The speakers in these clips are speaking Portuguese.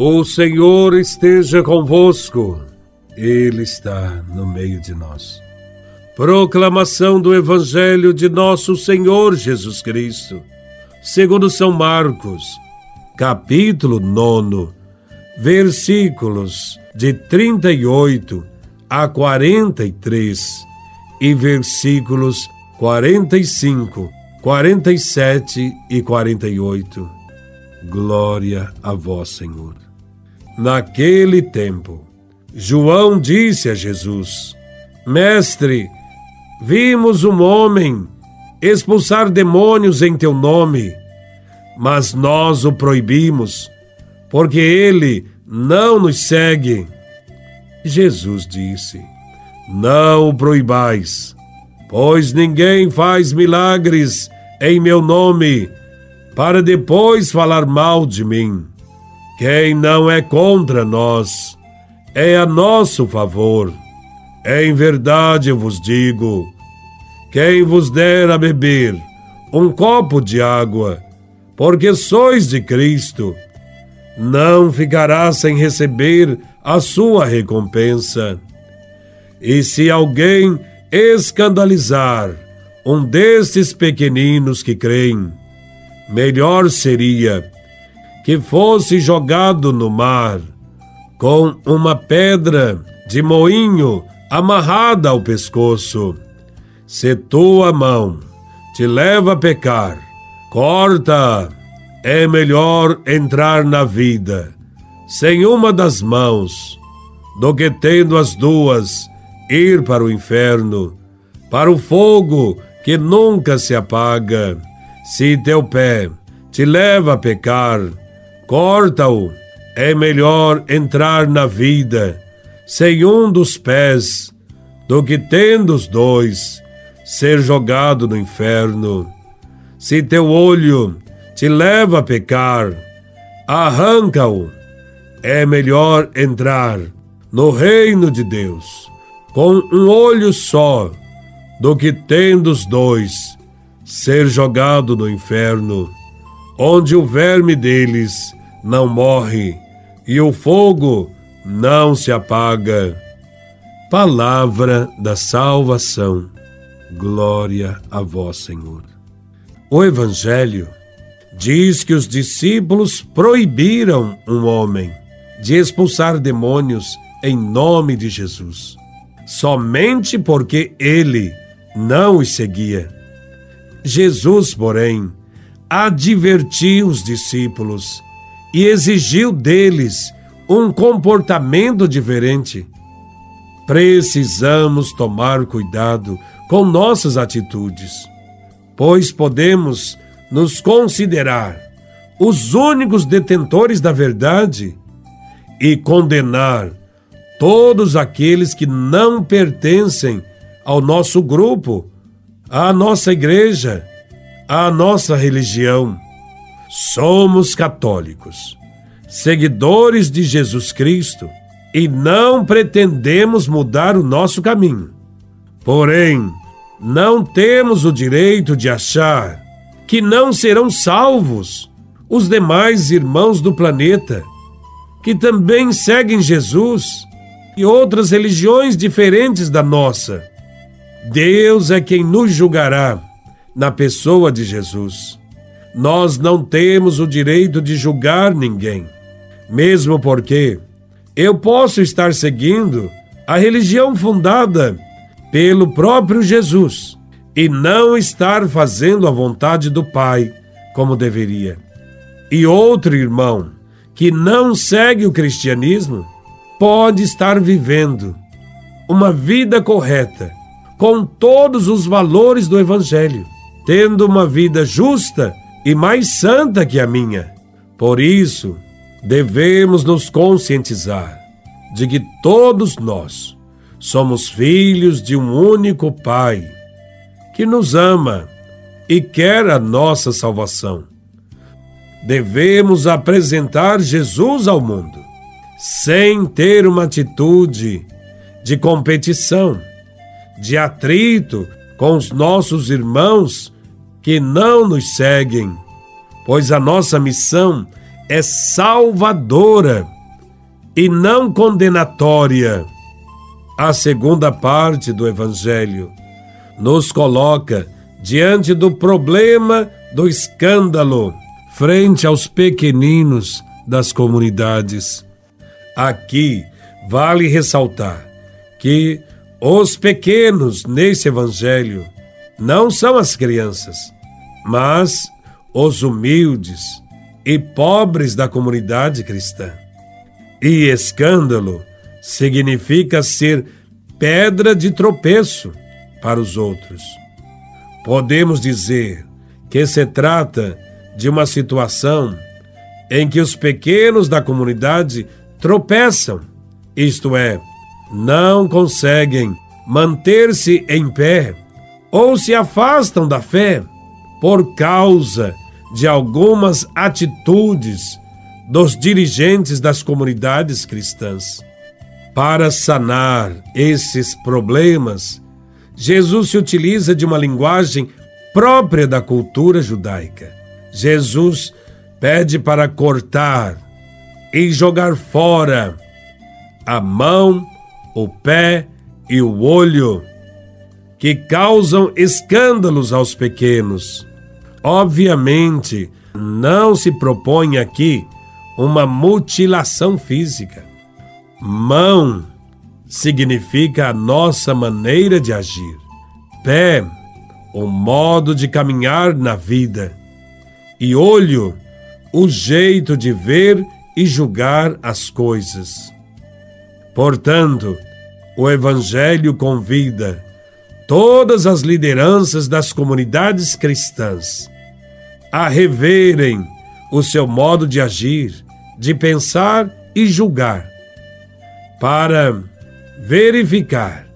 O Senhor esteja convosco, Ele está no meio de nós. Proclamação do Evangelho de Nosso Senhor Jesus Cristo, segundo São Marcos, capítulo 9, versículos de 38 a 43 e versículos 45, 47 e 48. Glória a vós, Senhor. Naquele tempo, João disse a Jesus: Mestre, vimos um homem expulsar demônios em teu nome, mas nós o proibimos, porque ele não nos segue. Jesus disse: Não o proibais, pois ninguém faz milagres em meu nome, para depois falar mal de mim. Quem não é contra nós é a nosso favor. Em verdade vos digo: quem vos der a beber um copo de água, porque sois de Cristo, não ficará sem receber a sua recompensa. E se alguém escandalizar um destes pequeninos que creem, melhor seria que fosse jogado no mar, com uma pedra de moinho amarrada ao pescoço. Se tua mão te leva a pecar, corta. É melhor entrar na vida sem uma das mãos do que tendo as duas ir para o inferno, para o fogo que nunca se apaga. Se teu pé te leva a pecar, corta-o. É melhor entrar na vida sem um dos pés do que tendo os dois ser jogado no inferno. Se teu olho te leva a pecar, arranca-o. É melhor entrar no reino de Deus com um olho só do que tendo os dois ser jogado no inferno, onde o verme deles não morre e o fogo não se apaga. Palavra da salvação. Glória a vós, Senhor. O Evangelho diz que os discípulos proibiram um homem de expulsar demônios em nome de Jesus, somente porque ele não os seguia. Jesus, porém, advertiu os discípulos e exigiu deles um comportamento diferente. Precisamos tomar cuidado com nossas atitudes, pois podemos nos considerar os únicos detentores da verdade e condenar todos aqueles que não pertencem ao nosso grupo, à nossa igreja, à nossa religião. Somos católicos, seguidores de Jesus Cristo e não pretendemos mudar o nosso caminho. Porém, não temos o direito de achar que não serão salvos os demais irmãos do planeta, que também seguem Jesus e outras religiões diferentes da nossa. Deus é quem nos julgará na pessoa de Jesus. Nós não temos o direito de julgar ninguém, mesmo porque eu posso estar seguindo a religião fundada pelo próprio Jesus e não estar fazendo a vontade do Pai como deveria. E outro irmão que não segue o cristianismo pode estar vivendo uma vida correta com todos os valores do Evangelho, tendo uma vida justa e mais santa que a minha. Por isso, devemos nos conscientizar de que todos nós somos filhos de um único Pai que nos ama e quer a nossa salvação. Devemos apresentar Jesus ao mundo sem ter uma atitude de competição, de atrito com os nossos irmãos que não nos seguem, pois a nossa missão é salvadora e não condenatória. A segunda parte do Evangelho nos coloca diante do problema do escândalo frente aos pequeninos das comunidades. Aqui vale ressaltar que os pequenos nesse evangelho não são as crianças, mas os humildes e pobres da comunidade cristã. E escândalo significa ser pedra de tropeço para os outros. Podemos dizer que se trata de uma situação em que os pequenos da comunidade tropeçam, isto é, não conseguem manter-se em pé ou se afastam da fé por causa de algumas atitudes dos dirigentes das comunidades cristãs. Para sanar esses problemas, Jesus se utiliza de uma linguagem própria da cultura judaica. Jesus pede para cortar e jogar fora a mão, o pé e o olho, que causam escândalos aos pequenos. Obviamente, não se propõe aqui uma mutilação física. Mão significa a nossa maneira de agir. Pé, o modo de caminhar na vida. E olho, o jeito de ver e julgar as coisas. Portanto, o Evangelho convida todas as lideranças das comunidades cristãs a reverem o seu modo de agir, de pensar e julgar, para verificar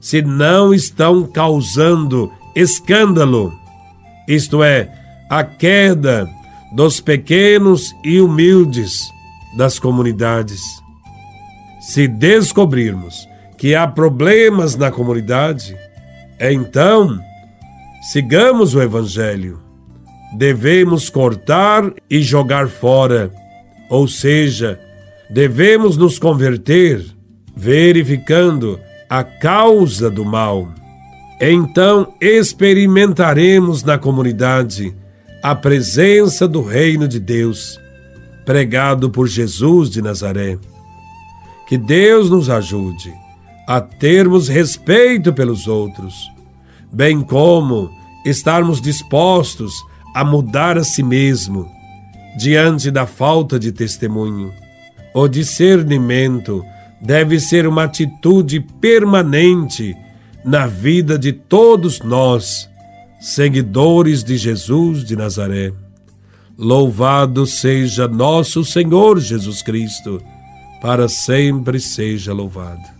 se não estão causando escândalo, isto é, a queda dos pequenos e humildes das comunidades. Se descobrirmos que há problemas na comunidade, então sigamos o Evangelho. Devemos cortar e jogar fora, ou seja, devemos nos converter verificando a causa do mal. Então experimentaremos na comunidade a presença do Reino de Deus, pregado por Jesus de Nazaré. Que Deus nos ajude a termos respeito pelos outros, bem como estarmos dispostos a mudar a si mesmo diante da falta de testemunho. O discernimento deve ser uma atitude permanente na vida de todos nós, seguidores de Jesus de Nazaré. Louvado seja nosso Senhor Jesus Cristo, para sempre seja louvado.